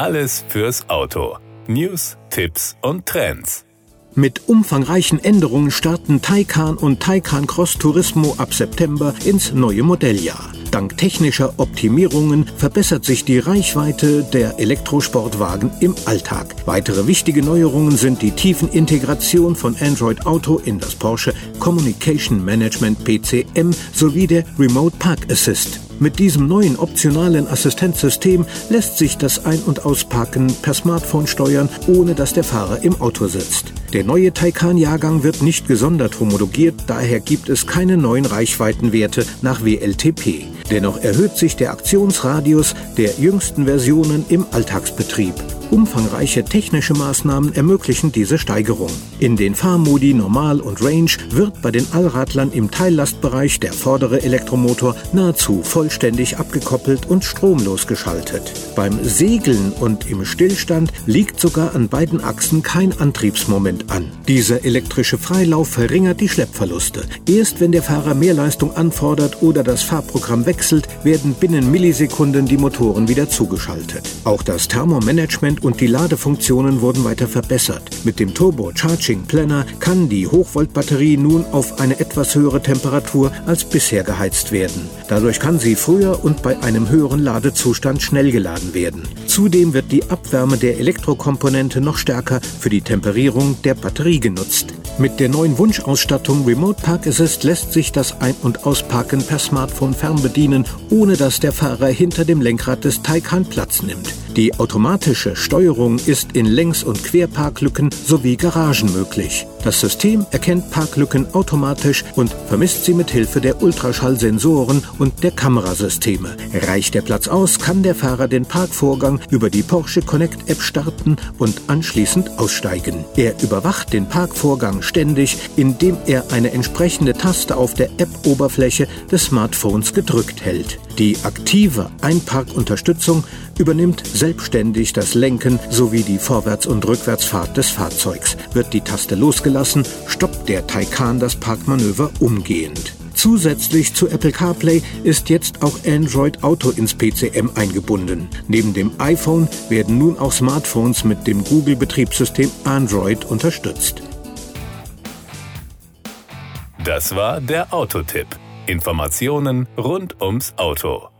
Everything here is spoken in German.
Alles fürs Auto. News, Tipps und Trends. Mit umfangreichen Änderungen starten Taycan und Taycan Cross Turismo ab September ins neue Modelljahr. Dank technischer Optimierungen verbessert sich die Reichweite der Elektrosportwagen im Alltag. Weitere wichtige Neuerungen sind die tiefen Integration von Android Auto in das Porsche Communication Management PCM sowie der Remote Park Assist. Mit diesem neuen optionalen Assistenzsystem lässt sich das Ein- und Ausparken per Smartphone steuern, ohne dass der Fahrer im Auto sitzt. Der neue Taycan-Jahrgang wird nicht gesondert homologiert, daher gibt es keine neuen Reichweitenwerte nach WLTP. Dennoch erhöht sich der Aktionsradius der jüngsten Versionen im Alltagsbetrieb. Umfangreiche technische Maßnahmen ermöglichen diese Steigerung. In den Fahrmodi Normal und Range wird bei den Allradlern im Teillastbereich der vordere Elektromotor nahezu vollständig abgekoppelt und stromlos geschaltet. Beim Segeln und im Stillstand liegt sogar an beiden Achsen kein Antriebsmoment an. Dieser elektrische Freilauf verringert die Schleppverluste. Erst wenn der Fahrer mehr Leistung anfordert oder das Fahrprogramm wechselt, werden binnen Millisekunden die Motoren wieder zugeschaltet. Auch das Thermomanagement und die Ladefunktionen wurden weiter verbessert. Mit dem Turbo Charging Planner kann die Hochvoltbatterie nun auf eine etwas höhere Temperatur als bisher geheizt werden. Dadurch kann sie früher und bei einem höheren Ladezustand schnell geladen werden. Zudem wird die Abwärme der Elektrokomponente noch stärker für die Temperierung der Batterie genutzt. Mit der neuen Wunschausstattung Remote Park Assist lässt sich das Ein- und Ausparken per Smartphone fernbedienen, ohne dass der Fahrer hinter dem Lenkrad des Taycan Platz nimmt. Die automatische Steuerung ist in Längs- und Querparklücken sowie Garagen möglich. Das System erkennt Parklücken automatisch und vermisst sie mit Hilfe der Ultraschallsensoren und der Kamerasysteme. Reicht der Platz aus, kann der Fahrer den Parkvorgang über die Porsche Connect App starten und anschließend aussteigen. Er überwacht den Parkvorgang ständig, indem er eine entsprechende Taste auf der App-Oberfläche des Smartphones gedrückt hält. Die aktive Einparkunterstützung übernimmt selbstständig das Lenken sowie die Vorwärts- und Rückwärtsfahrt des Fahrzeugs. Wird die Taste losgelassen, stoppt der Taycan das Parkmanöver umgehend. Zusätzlich zu Apple CarPlay ist jetzt auch Android Auto ins PCM eingebunden. Neben dem iPhone werden nun auch Smartphones mit dem Google-Betriebssystem Android unterstützt. Das war der Autotipp. Informationen rund ums Auto.